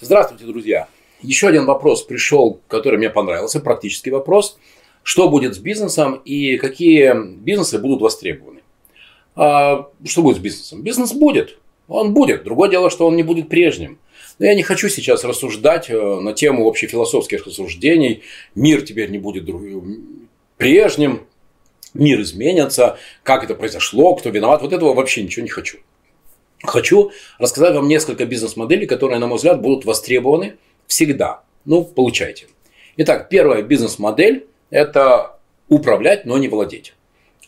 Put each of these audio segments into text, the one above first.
Здравствуйте, друзья! Еще один вопрос пришел, который мне понравился, практический вопрос. Что будет с бизнесом и какие бизнесы будут востребованы? А что будет с бизнесом? Бизнес будет. Он будет. Другое дело, что он не будет прежним. Но я не хочу сейчас рассуждать э, на тему общефилософских рассуждений. Мир теперь не будет прежним. Мир изменится. Как это произошло, кто виноват. Вот этого вообще ничего не хочу. Хочу рассказать вам несколько бизнес-моделей, которые, на мой взгляд, будут востребованы всегда. Ну, получайте. Итак, первая бизнес-модель – это управлять, но не владеть.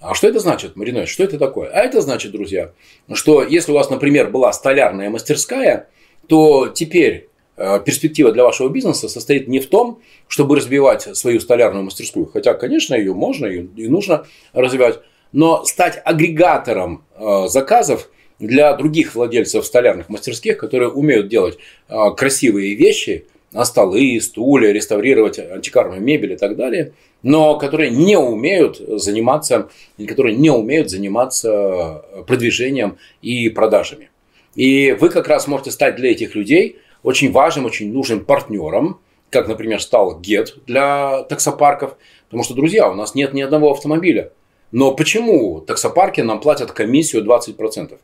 А что это значит, Маринович? Что это такое? А это значит, друзья, что если у вас, например, была столярная мастерская, то теперь перспектива для вашего бизнеса состоит не в том, чтобы развивать свою столярную мастерскую, хотя, конечно, ее можно и нужно развивать, но стать агрегатором э, заказов для других владельцев столярных мастерских, которые умеют делать э, красивые вещи, на столы, стулья, реставрировать антикварную мебель и так далее, но которые не умеют заниматься, которые не умеют заниматься продвижением и продажами. И вы как раз можете стать для этих людей очень важным, очень нужным партнером, как, например, стал ГЕТ для таксопарков, потому что, друзья, у нас нет ни одного автомобиля. Но почему таксопарки нам платят комиссию 20%?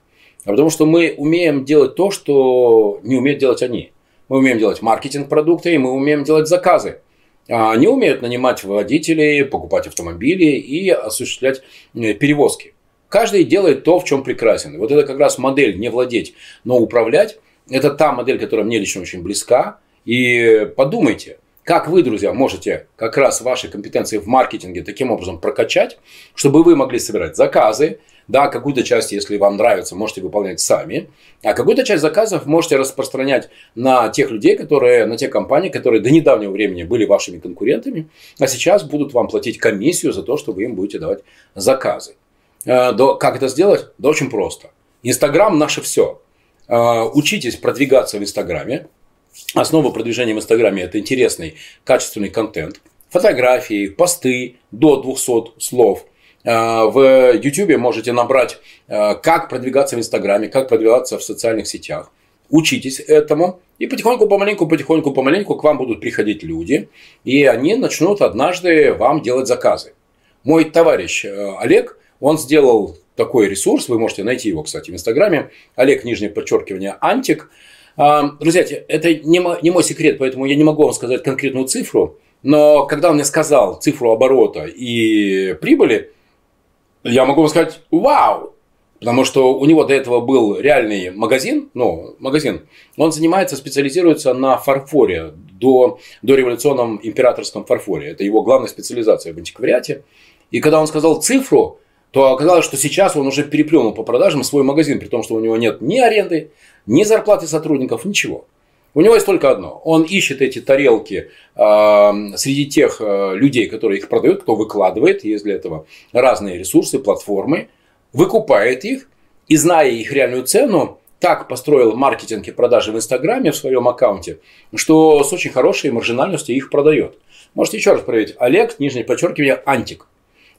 А потому что мы умеем делать то, что не умеют делать они. Мы умеем делать маркетинг продукта, и мы умеем делать заказы. А они умеют нанимать водителей, покупать автомобили и осуществлять э, перевозки. Каждый делает то, в чем прекрасен. вот это как раз модель не владеть, но управлять. Это та модель, которая мне лично очень близка. И подумайте, как вы, друзья, можете как раз ваши компетенции в маркетинге таким образом прокачать, чтобы вы могли собирать заказы, да, какую-то часть, если вам нравится, можете выполнять сами. А какую-то часть заказов можете распространять на тех людей, которые, на те компании, которые до недавнего времени были вашими конкурентами, а сейчас будут вам платить комиссию за то, что вы им будете давать заказы. Э, как это сделать? Да очень просто. Инстаграм наше все. Э, учитесь продвигаться в Инстаграме. Основа продвижения в Инстаграме – это интересный, качественный контент. Фотографии, посты до 200 слов – Э, в YouTube можете набрать, э, как продвигаться в Инстаграме, как продвигаться в социальных сетях. Учитесь этому, и потихоньку, помаленьку, потихоньку, помаленьку к вам будут приходить люди, и они начнут однажды вам делать заказы. Мой товарищ э, Олег, он сделал такой ресурс, вы можете найти его, кстати, в Инстаграме, Олег, нижнее подчеркивание, Антик. Друзья, это не мой секрет, поэтому я не могу вам сказать конкретную цифру, но когда он мне сказал цифру оборота и прибыли, я могу вам сказать, вау! Потому что у него до этого был реальный магазин, ну, магазин, он занимается, специализируется на фарфоре, до, до революционном императорском фарфоре. Это его главная специализация в антиквариате. И когда он сказал цифру, то оказалось, что сейчас он уже переплюнул по продажам свой магазин, при том, что у него нет ни аренды, ни зарплаты сотрудников, ничего. У него есть только одно. Он ищет эти тарелки э, среди тех э, людей, которые их продают, кто выкладывает, есть для этого разные ресурсы, платформы, выкупает их и, зная их реальную цену, так построил маркетинг и продажи в Инстаграме в своем аккаунте, что с очень хорошей маржинальностью их продает. Можете еще раз проверить. Олег, нижнее подчеркивание, антик.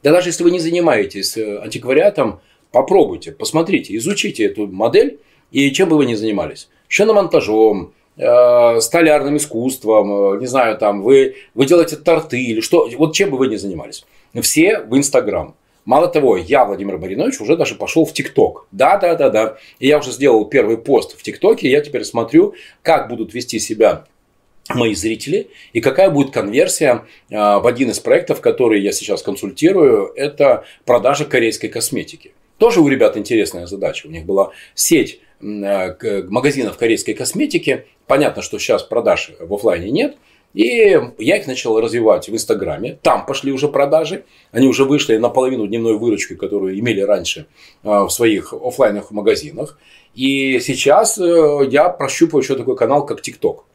Да даже если вы не занимаетесь э, антиквариатом, попробуйте, посмотрите, изучите эту модель, и чем бы вы ни занимались. Шиномонтажом, Э, столярным искусством, э, не знаю, там, вы, вы делаете торты или что, вот чем бы вы ни занимались. Все в Инстаграм. Мало того, я, Владимир Маринович, уже даже пошел в ТикТок. Да, да, да, да. И я уже сделал первый пост в ТикТоке. Я теперь смотрю, как будут вести себя мои зрители и какая будет конверсия э, в один из проектов, который я сейчас консультирую. Это продажа корейской косметики. Тоже у ребят интересная задача. У них была сеть магазинов корейской косметики. Понятно, что сейчас продаж в офлайне нет. И я их начал развивать в Инстаграме. Там пошли уже продажи. Они уже вышли на половину дневной выручки, которую имели раньше а, в своих офлайнных магазинах. И сейчас э, я прощупываю еще такой канал, как ТикТок.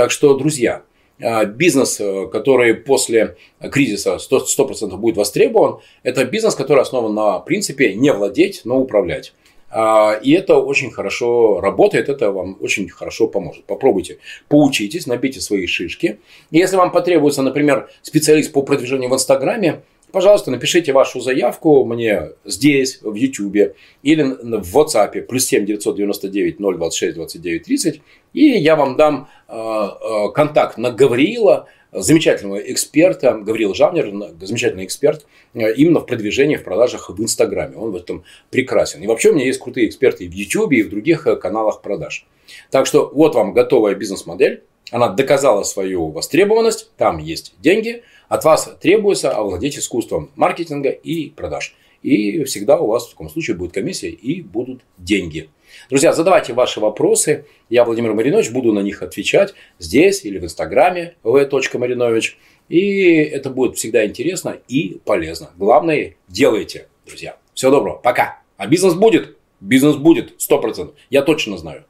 Так что, друзья, а, бизнес, э, который после кризиса 100%, 100% будет востребован, это бизнес, который основан на принципе не владеть, но управлять. А, и это очень хорошо работает, это вам очень хорошо поможет. Попробуйте, поучитесь, набейте свои шишки. Если вам потребуется, например, специалист по продвижению в Инстаграме, пожалуйста, напишите вашу заявку мне здесь, в YouTube или в WhatsApp, плюс 7 999 026 29 30, и я вам дам э, э, контакт на Гавриила, замечательного эксперта, Гавриил Жавнер, замечательный эксперт э, именно в продвижении, в продажах в Инстаграме. Он в этом прекрасен. И вообще у меня есть крутые эксперты и в YouTube, и в других каналах продаж. Так что вот вам готовая бизнес-модель. Она доказала свою востребованность, там есть деньги. От вас требуется овладеть искусством маркетинга и продаж. И всегда у вас в таком случае будет комиссия и будут деньги. Друзья, задавайте ваши вопросы. Я, Владимир Маринович, буду на них отвечать здесь или в инстаграме v.marinovич. И это будет всегда интересно и полезно. Главное, делайте, друзья. Всего доброго. Пока. А бизнес будет? Бизнес будет. Сто процентов. Я точно знаю.